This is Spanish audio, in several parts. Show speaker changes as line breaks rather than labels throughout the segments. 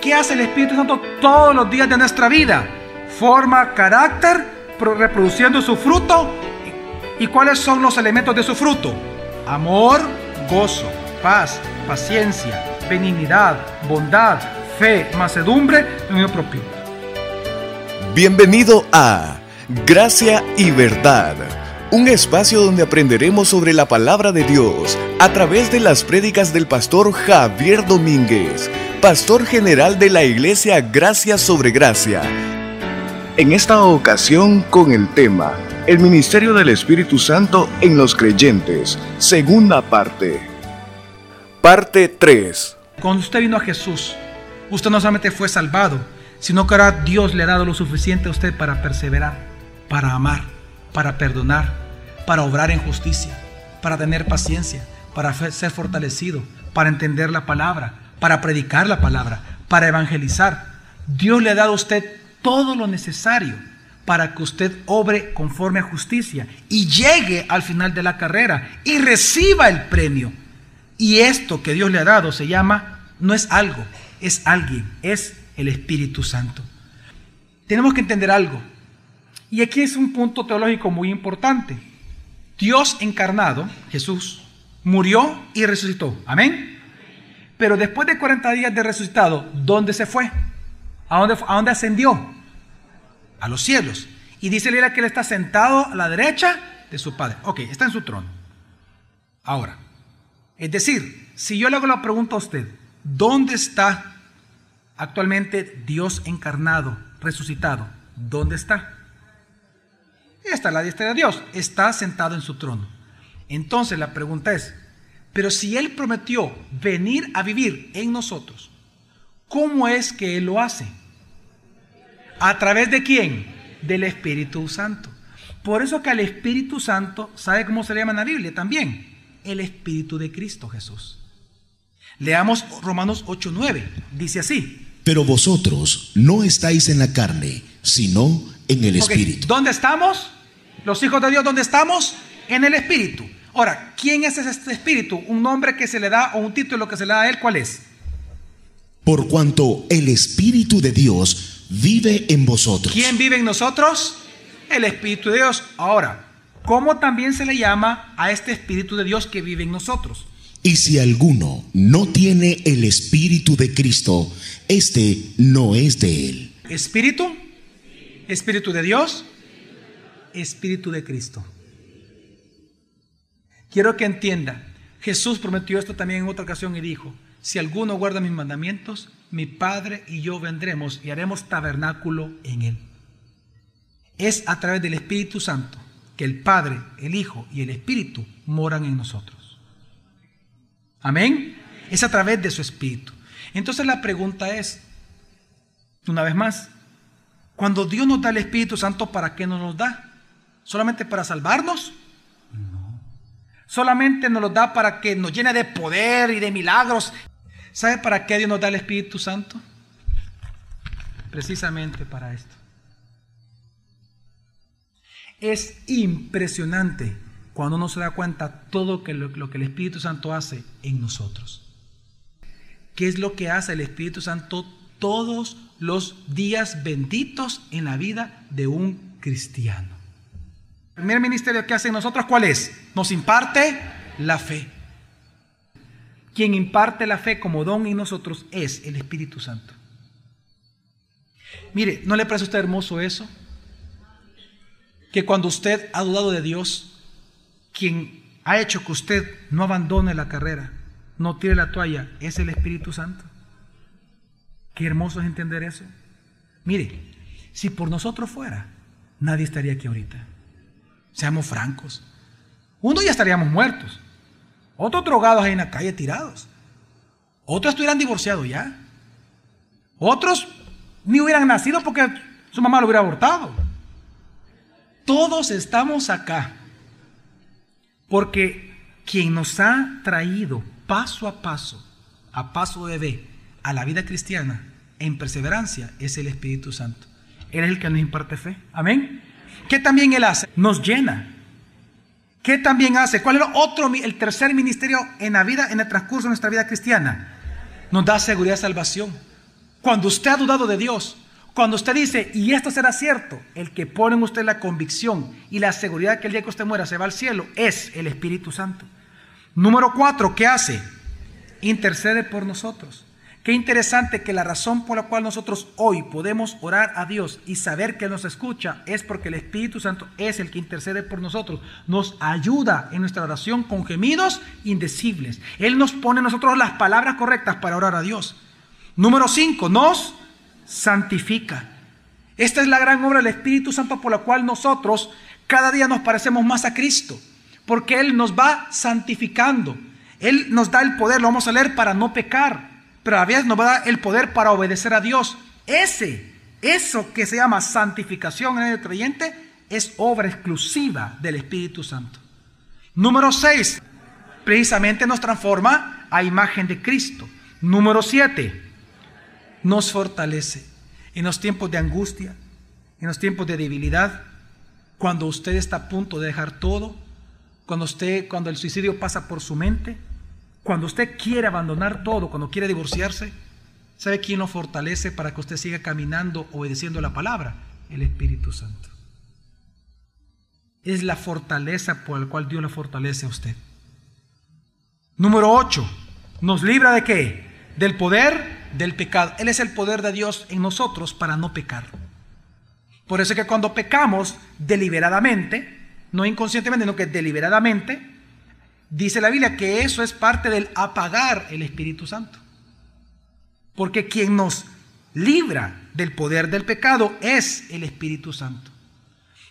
¿Qué hace el Espíritu Santo todos los días de nuestra vida? Forma carácter, reproduciendo su fruto. ¿Y cuáles son los elementos de su fruto? Amor, gozo, paz, paciencia, benignidad, bondad, fe, macedumbre, dominio propio.
Bienvenido a Gracia y Verdad, un espacio donde aprenderemos sobre la palabra de Dios a través de las prédicas del pastor Javier Domínguez, pastor general de la iglesia Gracia sobre Gracia. En esta ocasión con el tema El ministerio del Espíritu Santo en los creyentes, segunda parte. Parte 3.
Cuando usted vino a Jesús, usted no solamente fue salvado, sino que ahora Dios le ha dado lo suficiente a usted para perseverar, para amar, para perdonar, para obrar en justicia, para tener paciencia, para ser fortalecido, para entender la palabra, para predicar la palabra, para evangelizar. Dios le ha dado a usted todo lo necesario para que usted obre conforme a justicia y llegue al final de la carrera y reciba el premio. Y esto que Dios le ha dado se llama, no es algo, es alguien, es el Espíritu Santo. Tenemos que entender algo. Y aquí es un punto teológico muy importante. Dios encarnado, Jesús, murió y resucitó. Amén. Pero después de 40 días de resucitado, ¿dónde se fue? ¿A dónde, a dónde ascendió? A los cielos. Y dice Lila que él está sentado a la derecha de su Padre. Ok, está en su trono. Ahora, es decir, si yo le hago la pregunta a usted, ¿dónde está actualmente Dios encarnado, resucitado? ¿Dónde está? Está la diestra de Dios, está sentado en su trono. Entonces la pregunta es, pero si Él prometió venir a vivir en nosotros, ¿cómo es que Él lo hace? ¿A través de quién? Del Espíritu Santo. Por eso que al Espíritu Santo, ¿sabe cómo se le llama en la Biblia también? El Espíritu de Cristo Jesús. Leamos Romanos 8:9. Dice así.
Pero vosotros no estáis en la carne, sino en el Espíritu.
¿Dónde estamos? Los hijos de Dios, ¿dónde estamos? En el Espíritu. Ahora, ¿quién es este Espíritu? Un nombre que se le da o un título que se le da a él, ¿cuál es?
Por cuanto el Espíritu de Dios vive en vosotros.
¿Quién vive en nosotros? El Espíritu de Dios. Ahora, ¿cómo también se le llama a este Espíritu de Dios que vive en nosotros?
Y si alguno no tiene el Espíritu de Cristo, este no es de él.
Espíritu, Espíritu de Dios, Espíritu de Cristo. Quiero que entienda, Jesús prometió esto también en otra ocasión y dijo, si alguno guarda mis mandamientos, mi Padre y yo vendremos y haremos tabernáculo en él. Es a través del Espíritu Santo que el Padre, el Hijo y el Espíritu moran en nosotros. Amén. Es a través de su Espíritu. Entonces la pregunta es, una vez más, cuando Dios nos da el Espíritu Santo, ¿para qué nos nos da? ¿Solamente para salvarnos? Solamente nos lo da para que nos llene de poder y de milagros. ¿Sabe para qué Dios nos da el Espíritu Santo? Precisamente para esto. Es impresionante cuando uno se da cuenta todo lo, lo que el Espíritu Santo hace en nosotros. ¿Qué es lo que hace el Espíritu Santo todos los días benditos en la vida de un cristiano? El primer ministerio que hace en nosotros, ¿cuál es? Nos imparte la fe. Quien imparte la fe como don en nosotros es el Espíritu Santo. Mire, ¿no le parece a usted hermoso eso? Que cuando usted ha dudado de Dios, quien ha hecho que usted no abandone la carrera, no tire la toalla, es el Espíritu Santo. Qué hermoso es entender eso. Mire, si por nosotros fuera, nadie estaría aquí ahorita. Seamos francos. Uno ya estaríamos muertos. Otros drogados ahí en la calle tirados. Otros estuvieran divorciados ya. Otros ni hubieran nacido porque su mamá lo hubiera abortado. Todos estamos acá porque quien nos ha traído paso a paso, a paso de bebé, a la vida cristiana en perseverancia es el Espíritu Santo. Él es el que nos imparte fe. Amén. ¿Qué también Él hace? Nos llena. ¿Qué también hace? ¿Cuál es el otro, el tercer ministerio en la vida, en el transcurso de nuestra vida cristiana? Nos da seguridad de salvación. Cuando usted ha dudado de Dios, cuando usted dice, y esto será cierto, el que pone en usted la convicción y la seguridad que el día que usted muera se va al cielo es el Espíritu Santo. Número cuatro, ¿qué hace? Intercede por nosotros. Qué interesante que la razón por la cual nosotros hoy podemos orar a Dios y saber que nos escucha es porque el Espíritu Santo es el que intercede por nosotros. Nos ayuda en nuestra oración con gemidos indecibles. Él nos pone a nosotros las palabras correctas para orar a Dios. Número 5, nos santifica. Esta es la gran obra del Espíritu Santo por la cual nosotros cada día nos parecemos más a Cristo. Porque Él nos va santificando. Él nos da el poder, lo vamos a leer, para no pecar pero a veces nos va a dar el poder para obedecer a Dios. Ese, eso que se llama santificación en el creyente, es obra exclusiva del Espíritu Santo. Número 6, precisamente nos transforma a imagen de Cristo. Número 7, nos fortalece en los tiempos de angustia, en los tiempos de debilidad, cuando usted está a punto de dejar todo, cuando usted, cuando el suicidio pasa por su mente, cuando usted quiere abandonar todo, cuando quiere divorciarse, ¿sabe quién lo fortalece para que usted siga caminando obedeciendo la palabra? El Espíritu Santo. Es la fortaleza por la cual Dios le fortalece a usted. Número 8. ¿Nos libra de qué? Del poder del pecado. Él es el poder de Dios en nosotros para no pecar. Por eso es que cuando pecamos deliberadamente, no inconscientemente, sino que deliberadamente, Dice la Biblia que eso es parte del apagar el Espíritu Santo. Porque quien nos libra del poder del pecado es el Espíritu Santo.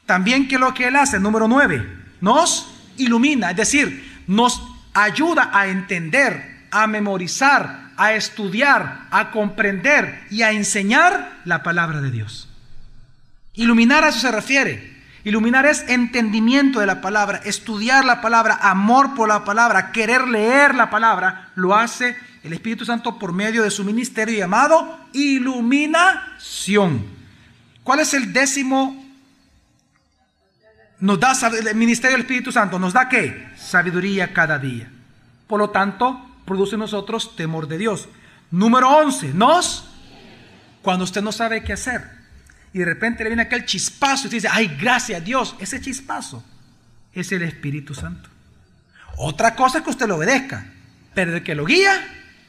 También que lo que Él hace, número 9, nos ilumina, es decir, nos ayuda a entender, a memorizar, a estudiar, a comprender y a enseñar la palabra de Dios. Iluminar a eso se refiere. Iluminar es entendimiento de la palabra, estudiar la palabra, amor por la palabra, querer leer la palabra. Lo hace el Espíritu Santo por medio de su ministerio llamado iluminación. ¿Cuál es el décimo? Nos da el ministerio del Espíritu Santo. ¿Nos da qué? Sabiduría cada día. Por lo tanto, produce en nosotros temor de Dios. Número 11. Nos, cuando usted no sabe qué hacer y de repente le viene aquel chispazo y dice, ay, gracias a Dios, ese chispazo es el Espíritu Santo. Otra cosa es que usted lo obedezca, pero de que lo guía,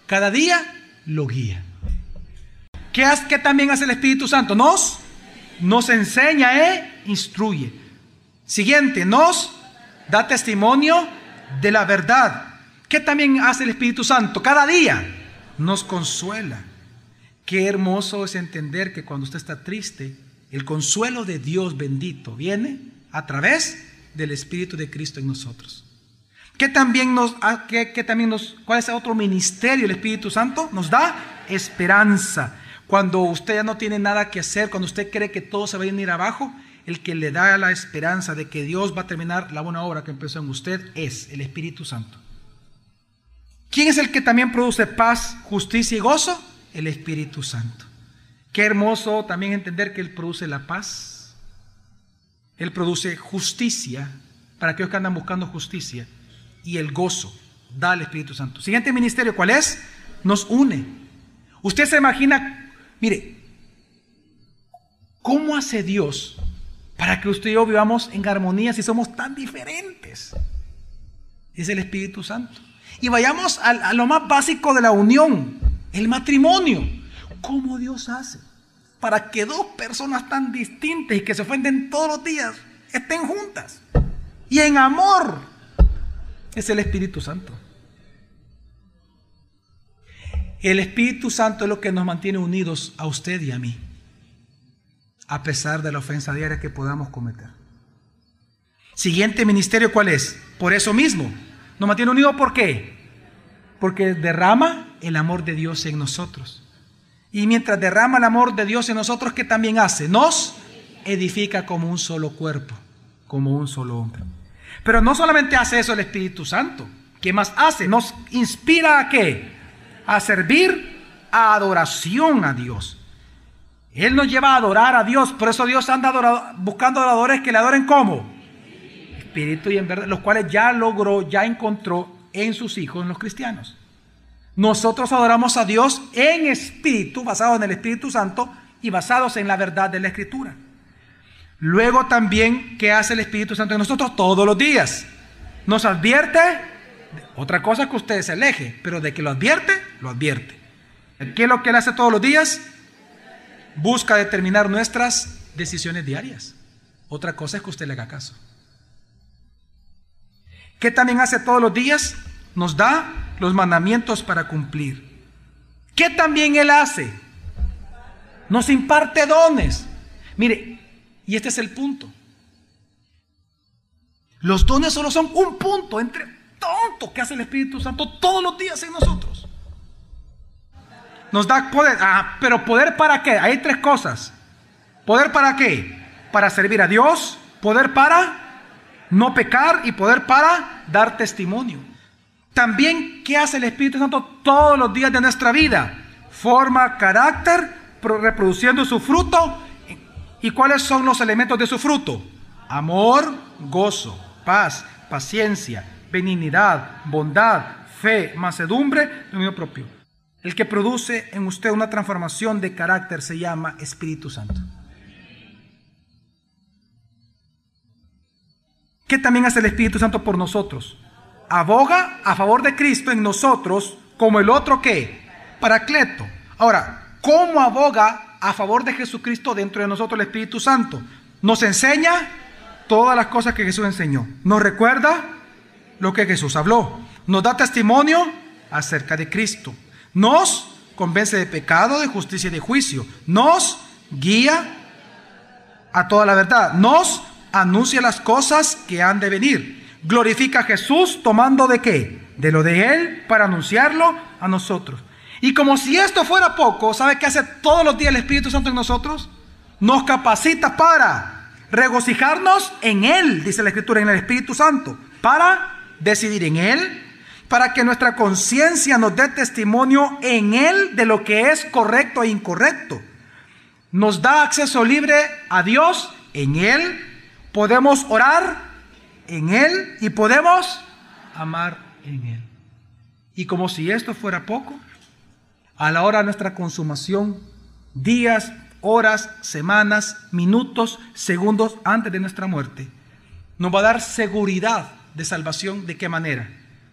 cada día lo guía. ¿Qué, hace, qué también hace el Espíritu Santo? Nos, nos enseña e instruye. Siguiente, nos da testimonio de la verdad. ¿Qué también hace el Espíritu Santo? Cada día nos consuela. Qué hermoso es entender que cuando usted está triste, el consuelo de Dios bendito viene a través del Espíritu de Cristo en nosotros. ¿Qué también nos, ah, también nos, cuál es otro ministerio el Espíritu Santo? Nos da esperanza. Cuando usted ya no tiene nada que hacer, cuando usted cree que todo se va a ir abajo, el que le da la esperanza de que Dios va a terminar la buena obra que empezó en usted es el Espíritu Santo. ¿Quién es el que también produce paz, justicia y gozo? El Espíritu Santo. Qué hermoso también entender que Él produce la paz. Él produce justicia para aquellos que andan buscando justicia. Y el gozo da al Espíritu Santo. Siguiente ministerio, ¿cuál es? Nos une. Usted se imagina, mire, ¿cómo hace Dios para que usted y yo vivamos en armonía si somos tan diferentes? Es el Espíritu Santo. Y vayamos a, a lo más básico de la unión. El matrimonio. ¿Cómo Dios hace? Para que dos personas tan distintas y que se ofenden todos los días estén juntas. Y en amor. Es el Espíritu Santo. El Espíritu Santo es lo que nos mantiene unidos a usted y a mí. A pesar de la ofensa diaria que podamos cometer. Siguiente ministerio, ¿cuál es? Por eso mismo. Nos mantiene unidos, ¿por qué? porque derrama el amor de Dios en nosotros. Y mientras derrama el amor de Dios en nosotros, ¿qué también hace? Nos edifica como un solo cuerpo, como un solo hombre. Pero no solamente hace eso el Espíritu Santo. ¿Qué más hace? Nos inspira a qué? A servir a adoración a Dios. Él nos lleva a adorar a Dios. Por eso Dios anda buscando adoradores que le adoren como espíritu y en verdad, los cuales ya logró, ya encontró en sus hijos, en los cristianos. Nosotros adoramos a Dios en espíritu, basado en el Espíritu Santo y basados en la verdad de la Escritura. Luego también, ¿qué hace el Espíritu Santo en nosotros? Todos los días. Nos advierte, otra cosa que usted se aleje, pero de que lo advierte, lo advierte. ¿Qué es lo que él hace todos los días? Busca determinar nuestras decisiones diarias. Otra cosa es que usted le haga caso. ¿Qué también hace todos los días? Nos da los mandamientos para cumplir. ¿Qué también Él hace? Nos imparte dones. Mire, y este es el punto. Los dones solo son un punto entre tonto que hace el Espíritu Santo todos los días en nosotros. Nos da poder. Ah, pero poder para qué? Hay tres cosas. ¿Poder para qué? Para servir a Dios. Poder para no pecar y poder para dar testimonio. También, ¿qué hace el Espíritu Santo todos los días de nuestra vida? Forma carácter, reproduciendo su fruto. ¿Y cuáles son los elementos de su fruto? Amor, gozo, paz, paciencia, benignidad, bondad, fe, macedumbre, dominio propio. El que produce en usted una transformación de carácter se llama Espíritu Santo. ¿Qué también hace el Espíritu Santo por nosotros? Aboga a favor de Cristo en nosotros como el otro que, Paracleto. Ahora, ¿cómo aboga a favor de Jesucristo dentro de nosotros el Espíritu Santo? Nos enseña todas las cosas que Jesús enseñó. Nos recuerda lo que Jesús habló. Nos da testimonio acerca de Cristo. Nos convence de pecado, de justicia y de juicio. Nos guía a toda la verdad. Nos anuncia las cosas que han de venir. Glorifica a Jesús tomando de qué? De lo de Él para anunciarlo a nosotros. Y como si esto fuera poco, ¿sabe qué hace todos los días el Espíritu Santo en nosotros? Nos capacita para regocijarnos en Él, dice la Escritura, en el Espíritu Santo, para decidir en Él, para que nuestra conciencia nos dé testimonio en Él de lo que es correcto e incorrecto. Nos da acceso libre a Dios en Él podemos orar en Él y podemos amar en Él. Y como si esto fuera poco, a la hora de nuestra consumación, días, horas, semanas, minutos, segundos antes de nuestra muerte, nos va a dar seguridad de salvación. ¿De qué manera?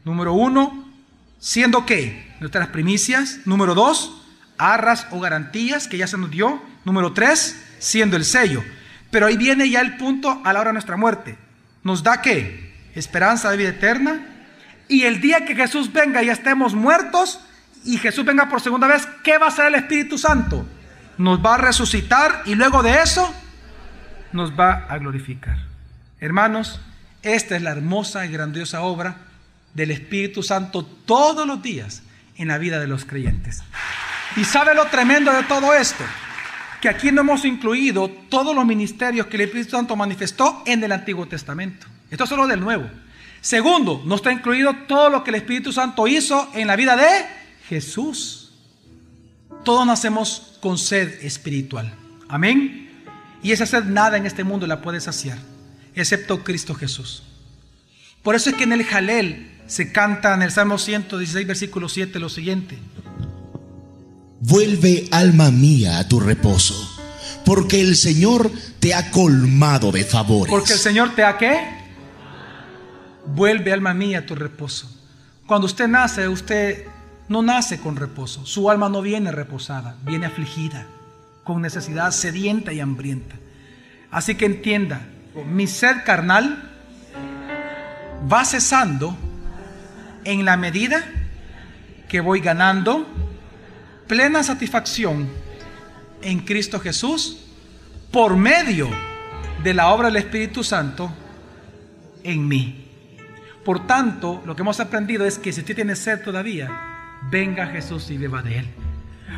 Número uno, siendo que nuestras primicias. Número dos, arras o garantías que ya se nos dio. Número tres, siendo el sello. Pero ahí viene ya el punto a la hora de nuestra muerte. ¿Nos da qué? Esperanza de vida eterna. Y el día que Jesús venga y estemos muertos y Jesús venga por segunda vez, ¿qué va a hacer el Espíritu Santo? Nos va a resucitar y luego de eso nos va a glorificar. Hermanos, esta es la hermosa y grandiosa obra del Espíritu Santo todos los días en la vida de los creyentes. ¿Y sabe lo tremendo de todo esto? Que aquí no hemos incluido todos los ministerios que el Espíritu Santo manifestó en el Antiguo Testamento. Esto es solo del Nuevo. Segundo, no está incluido todo lo que el Espíritu Santo hizo en la vida de Jesús. Todos nacemos con sed espiritual. Amén. Y esa sed nada en este mundo la puede saciar, excepto Cristo Jesús. Por eso es que en el Jalel se canta en el Salmo 116, versículo 7, lo siguiente.
Vuelve alma mía a tu reposo, porque el Señor te ha colmado de favores.
Porque el Señor te ha qué? Vuelve alma mía a tu reposo. Cuando usted nace, usted no nace con reposo. Su alma no viene reposada, viene afligida, con necesidad sedienta y hambrienta. Así que entienda, mi ser carnal va cesando en la medida que voy ganando plena satisfacción en Cristo Jesús por medio de la obra del Espíritu Santo en mí. Por tanto, lo que hemos aprendido es que si usted tiene sed todavía, venga Jesús y beba de él.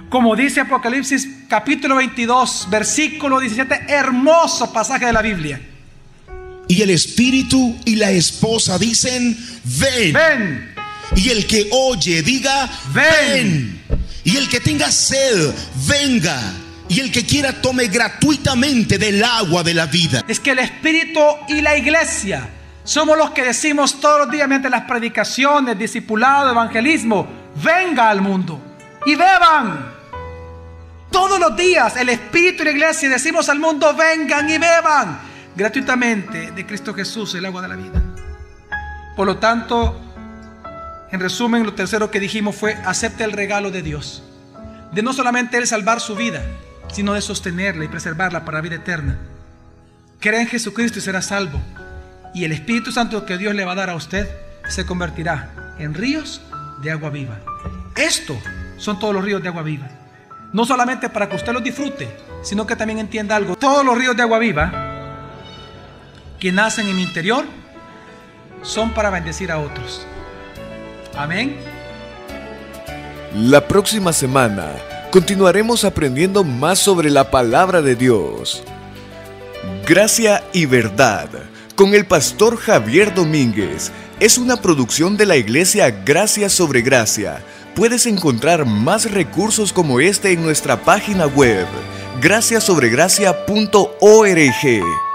Como dice Apocalipsis capítulo 22, versículo 17, hermoso pasaje de la Biblia.
Y el Espíritu y la esposa dicen, ven.
Ven.
Y el que oye diga, ven. Y el que tenga sed, venga. Y el que quiera tome gratuitamente del agua de la vida.
Es que el Espíritu y la iglesia somos los que decimos todos los días mediante las predicaciones, discipulado, evangelismo, venga al mundo y beban. Todos los días el Espíritu y la iglesia decimos al mundo, vengan y beban gratuitamente de Cristo Jesús, el agua de la vida. Por lo tanto, en resumen, lo tercero que dijimos fue, acepte el regalo de Dios. De no solamente Él salvar su vida, sino de sostenerla y preservarla para vida eterna. Crea en Jesucristo y será salvo. Y el Espíritu Santo que Dios le va a dar a usted se convertirá en ríos de agua viva. Esto son todos los ríos de agua viva. No solamente para que usted los disfrute, sino que también entienda algo. Todos los ríos de agua viva que nacen en mi interior son para bendecir a otros. Amén.
La próxima semana continuaremos aprendiendo más sobre la palabra de Dios. Gracia y verdad con el pastor Javier Domínguez es una producción de la iglesia Gracia sobre Gracia. Puedes encontrar más recursos como este en nuestra página web graciasobregracia.org.